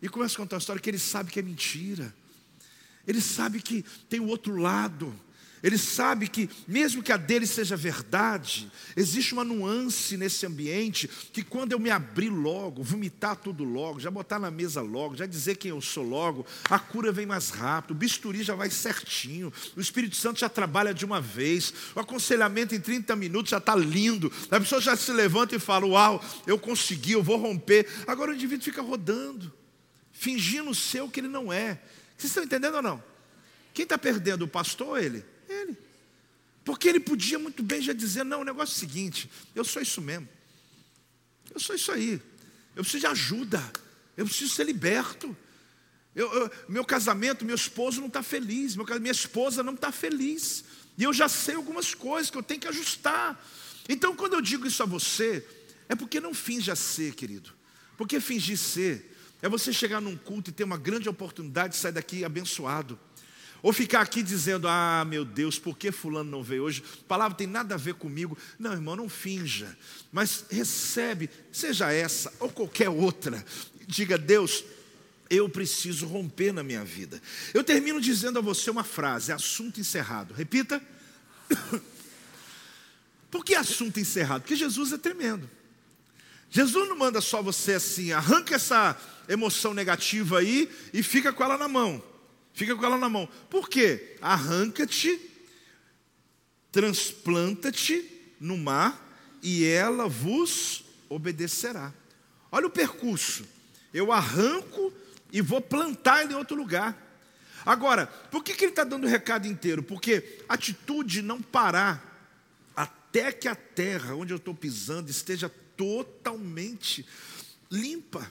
e começa a contar uma história que ele sabe que é mentira, ele sabe que tem o outro lado, ele sabe que, mesmo que a dele seja verdade, existe uma nuance nesse ambiente que, quando eu me abrir logo, vomitar tudo logo, já botar na mesa logo, já dizer quem eu sou logo, a cura vem mais rápido, o bisturi já vai certinho, o Espírito Santo já trabalha de uma vez, o aconselhamento em 30 minutos já está lindo, a pessoa já se levanta e fala: Uau, eu consegui, eu vou romper. Agora o indivíduo fica rodando, fingindo ser o que ele não é. Vocês estão entendendo ou não? Quem está perdendo, o pastor ou ele? Ele. Porque ele podia muito bem já dizer: não, o negócio é o seguinte, eu sou isso mesmo. Eu sou isso aí. Eu preciso de ajuda. Eu preciso ser liberto. Eu, eu, meu casamento, meu esposo não está feliz. Meu, minha esposa não está feliz. E eu já sei algumas coisas que eu tenho que ajustar. Então, quando eu digo isso a você, é porque não finja ser, querido. Porque fingir ser é você chegar num culto e ter uma grande oportunidade de sair daqui abençoado. Ou ficar aqui dizendo, ah, meu Deus, por que fulano não veio hoje? A palavra tem nada a ver comigo. Não, irmão, não finja. Mas recebe, seja essa ou qualquer outra. Diga, Deus, eu preciso romper na minha vida. Eu termino dizendo a você uma frase, assunto encerrado. Repita. [coughs] Por que assunto encerrado? Porque Jesus é tremendo. Jesus não manda só você assim, arranca essa emoção negativa aí e fica com ela na mão. Fica com ela na mão. Por quê? Arranca-te, transplanta-te no mar e ela vos obedecerá. Olha o percurso. Eu arranco e vou plantar ele em outro lugar. Agora, por que, que ele está dando o recado inteiro? Porque atitude não parar até que a terra onde eu estou pisando esteja totalmente limpa.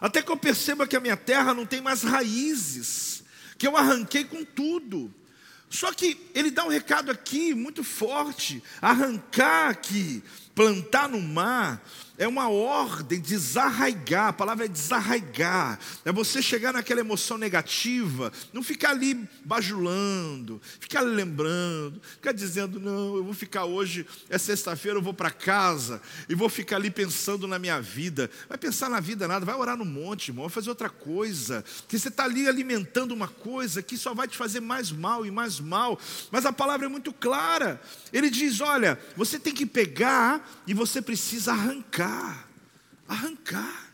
Até que eu perceba que a minha terra não tem mais raízes, que eu arranquei com tudo. Só que ele dá um recado aqui muito forte: arrancar aqui, plantar no mar, é uma ordem de desarraigar, a palavra é desarraigar, é você chegar naquela emoção negativa, não ficar ali bajulando, ficar lembrando, ficar dizendo, não, eu vou ficar hoje, é sexta-feira, eu vou para casa, e vou ficar ali pensando na minha vida. Vai pensar na vida nada, vai orar no monte, irmão, vai fazer outra coisa, que você está ali alimentando uma coisa que só vai te fazer mais mal e mais mal, mas a palavra é muito clara, ele diz: olha, você tem que pegar e você precisa arrancar arrancar.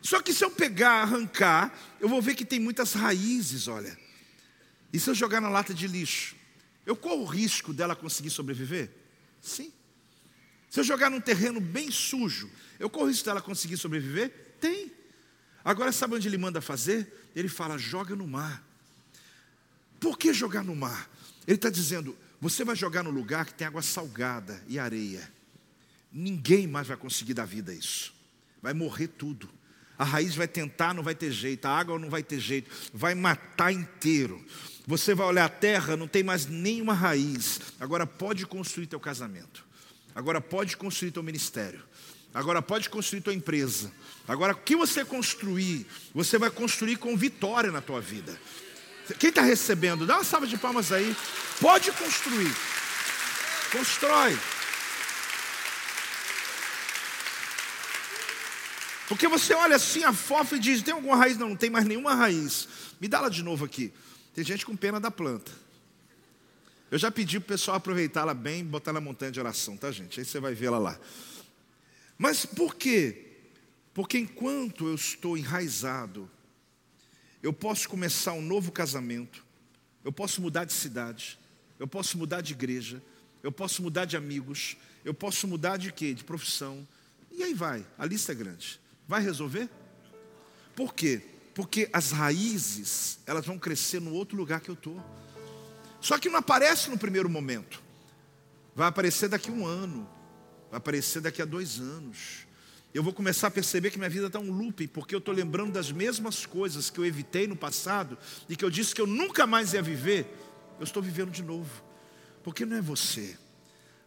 Só que se eu pegar, arrancar, eu vou ver que tem muitas raízes, olha. E se eu jogar na lata de lixo, eu corro o risco dela conseguir sobreviver? Sim. Se eu jogar num terreno bem sujo, eu corro o risco dela conseguir sobreviver? Tem. Agora, sabe onde ele manda fazer? Ele fala: joga no mar. Por que jogar no mar? Ele está dizendo: você vai jogar no lugar que tem água salgada e areia. Ninguém mais vai conseguir dar vida isso. Vai morrer tudo. A raiz vai tentar, não vai ter jeito. A água não vai ter jeito. Vai matar inteiro. Você vai olhar a terra, não tem mais nenhuma raiz. Agora pode construir teu casamento. Agora pode construir teu ministério. Agora pode construir tua empresa. Agora o que você construir, você vai construir com vitória na tua vida. Quem está recebendo? Dá uma salva de palmas aí. Pode construir. Constrói. Porque você olha assim a fofa e diz: tem alguma raiz? Não, não tem mais nenhuma raiz. Me dá ela de novo aqui. Tem gente com pena da planta. Eu já pedi para o pessoal aproveitá-la bem e botar na montanha de oração, tá, gente? Aí você vai vê-la lá. Mas por quê? Porque enquanto eu estou enraizado, eu posso começar um novo casamento, eu posso mudar de cidade, eu posso mudar de igreja, eu posso mudar de amigos, eu posso mudar de quê? De profissão. E aí vai, a lista é grande. Vai resolver? Por quê? Porque as raízes, elas vão crescer no outro lugar que eu estou. Só que não aparece no primeiro momento. Vai aparecer daqui a um ano. Vai aparecer daqui a dois anos. Eu vou começar a perceber que minha vida está um looping, porque eu estou lembrando das mesmas coisas que eu evitei no passado e que eu disse que eu nunca mais ia viver. Eu estou vivendo de novo. Porque não é você,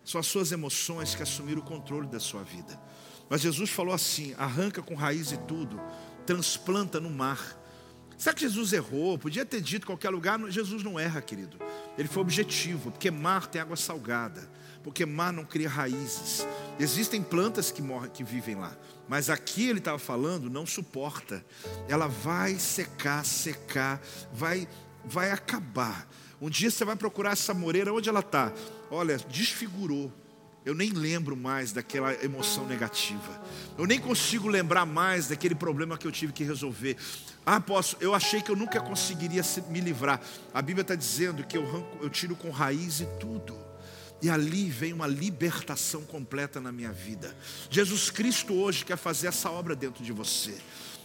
são as suas emoções que assumiram o controle da sua vida. Mas Jesus falou assim: arranca com raiz e tudo, transplanta no mar. Será que Jesus errou? Podia ter dito qualquer lugar. Jesus não erra, querido. Ele foi objetivo, porque mar tem água salgada, porque mar não cria raízes. Existem plantas que morrem, que vivem lá, mas aqui ele estava falando, não suporta. Ela vai secar, secar, vai, vai acabar. Um dia você vai procurar essa moreira, onde ela está? Olha, desfigurou eu nem lembro mais daquela emoção negativa. Eu nem consigo lembrar mais daquele problema que eu tive que resolver. Ah, posso, eu achei que eu nunca conseguiria me livrar. A Bíblia está dizendo que eu, ranco, eu tiro com raiz e tudo. E ali vem uma libertação completa na minha vida. Jesus Cristo hoje quer fazer essa obra dentro de você.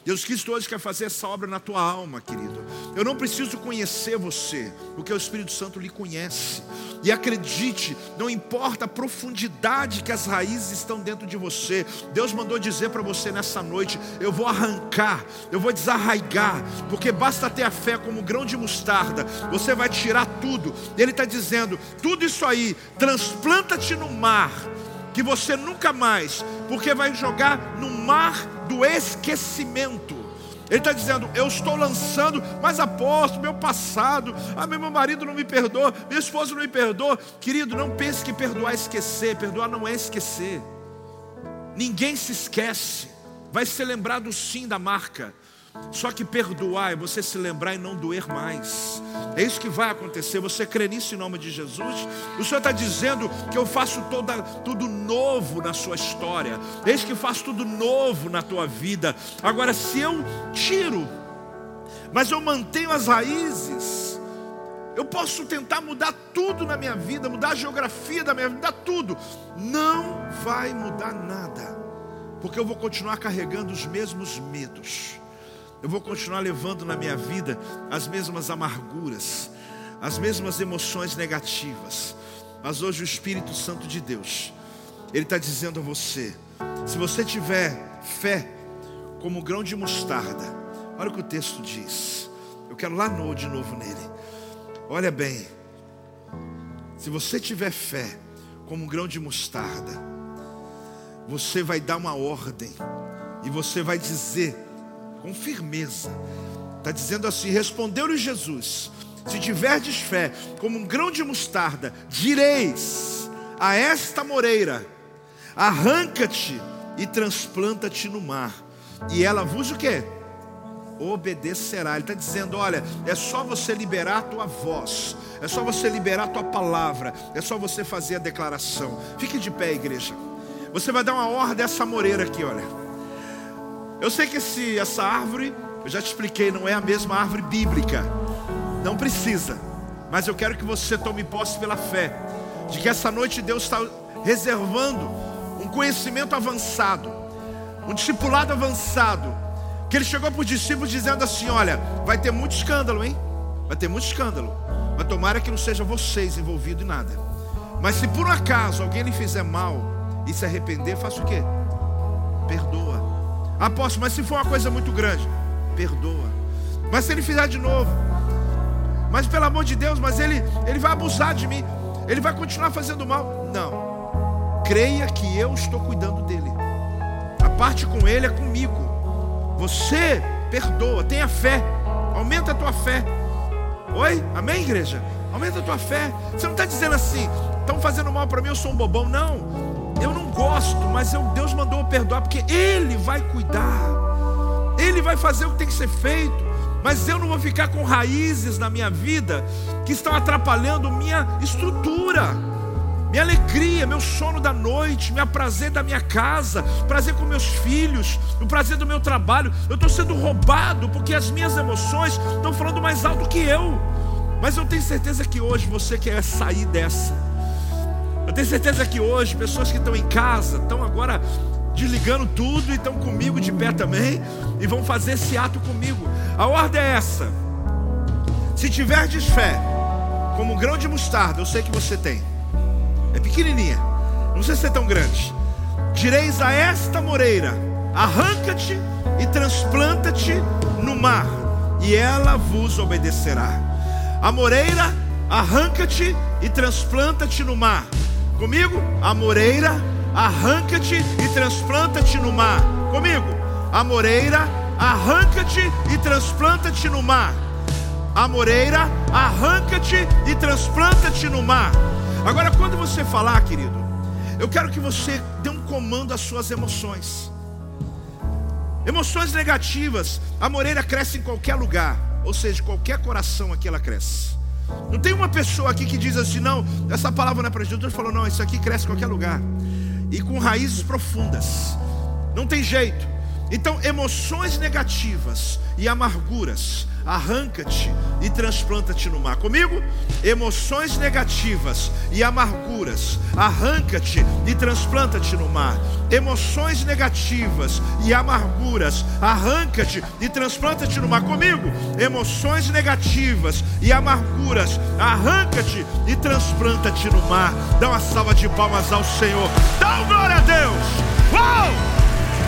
Deus Cristo hoje quer fazer essa obra na tua alma, querido. Eu não preciso conhecer você, porque o Espírito Santo lhe conhece. E acredite, não importa a profundidade que as raízes estão dentro de você, Deus mandou dizer para você nessa noite: eu vou arrancar, eu vou desarraigar, porque basta ter a fé como um grão de mostarda, você vai tirar tudo. Ele está dizendo: tudo isso aí, transplanta-te no mar que você nunca mais, porque vai jogar no mar do esquecimento. Ele está dizendo: Eu estou lançando, mas aposto, meu passado, ah, meu marido não me perdoa, minha esposa não me perdoa. Querido, não pense que perdoar é esquecer, perdoar não é esquecer. Ninguém se esquece, vai ser lembrado sim da marca. Só que perdoar é você se lembrar e não doer mais. É isso que vai acontecer. Você crê nisso em nome de Jesus? O Senhor está dizendo que eu faço toda, tudo novo na sua história. Eis que faço tudo novo na tua vida. Agora, se eu tiro mas eu mantenho as raízes. Eu posso tentar mudar tudo na minha vida, mudar a geografia da minha vida, mudar tudo. Não vai mudar nada, porque eu vou continuar carregando os mesmos medos. Eu vou continuar levando na minha vida as mesmas amarguras, as mesmas emoções negativas. Mas hoje o Espírito Santo de Deus, Ele está dizendo a você: se você tiver fé como grão de mostarda, olha o que o texto diz. Eu quero lá no, de novo nele. Olha bem, se você tiver fé como um grão de mostarda, você vai dar uma ordem e você vai dizer com firmeza. Está dizendo assim: respondeu-lhe Jesus: Se tiverdes fé, como um grão de mostarda, direis a esta moreira: arranca-te e transplanta-te no mar, e ela vos o que? Obedecerá. Ele está dizendo: olha, é só você liberar a tua voz, é só você liberar a tua palavra, é só você fazer a declaração. Fique de pé, igreja. Você vai dar uma ordem a essa moreira aqui, olha. Eu sei que esse, essa árvore, eu já te expliquei, não é a mesma árvore bíblica. Não precisa. Mas eu quero que você tome posse pela fé. De que essa noite Deus está reservando um conhecimento avançado. Um discipulado avançado. Que ele chegou para os discípulos dizendo assim: Olha, vai ter muito escândalo, hein? Vai ter muito escândalo. Mas tomara que não seja vocês envolvidos em nada. Mas se por um acaso alguém lhe fizer mal e se arrepender, faça o quê? Perdoa. Apóstolo, mas se for uma coisa muito grande, perdoa. Mas se ele fizer de novo, mas pelo amor de Deus, mas ele, ele vai abusar de mim, ele vai continuar fazendo mal. Não, creia que eu estou cuidando dele. A parte com ele é comigo. Você perdoa, tenha fé, aumenta a tua fé. Oi? Amém, igreja? Aumenta a tua fé. Você não está dizendo assim, estão fazendo mal para mim, eu sou um bobão. Não eu não gosto, mas eu, Deus mandou eu perdoar, porque Ele vai cuidar, Ele vai fazer o que tem que ser feito. Mas eu não vou ficar com raízes na minha vida que estão atrapalhando minha estrutura, minha alegria, meu sono da noite, meu prazer da minha casa, prazer com meus filhos, o prazer do meu trabalho. Eu estou sendo roubado porque as minhas emoções estão falando mais alto que eu. Mas eu tenho certeza que hoje você quer sair dessa. Eu tenho certeza que hoje, pessoas que estão em casa, estão agora desligando tudo e estão comigo de pé também e vão fazer esse ato comigo. A ordem é essa: se tiverdes fé, como um grão de mostarda, eu sei que você tem, é pequenininha, não sei se é tão grande. Direis a esta moreira: arranca-te e transplanta-te no mar, e ela vos obedecerá. A moreira, arranca-te e transplanta-te no mar Comigo? A moreira, arranca-te e transplanta-te no mar. Comigo? A moreira, arranca-te e transplanta-te no mar. A moreira, arranca-te e transplanta-te no mar. Agora, quando você falar, querido, eu quero que você dê um comando às suas emoções. Emoções negativas, a moreira cresce em qualquer lugar, ou seja, qualquer coração aqui ela cresce. Não tem uma pessoa aqui que diz assim, não, essa palavra não é para Jesus. Deus falou, não, isso aqui cresce em qualquer lugar. E com raízes profundas. Não tem jeito. Então, emoções negativas e amarguras, arranca-te e transplanta-te no mar. Comigo? Emoções negativas e amarguras, arranca-te e transplanta-te no mar. Emoções negativas e amarguras, arranca-te e transplanta-te no mar. Comigo? Emoções negativas e amarguras, arranca-te e transplanta-te no mar. Dá uma salva de palmas ao Senhor. Dá um glória a Deus. Uau!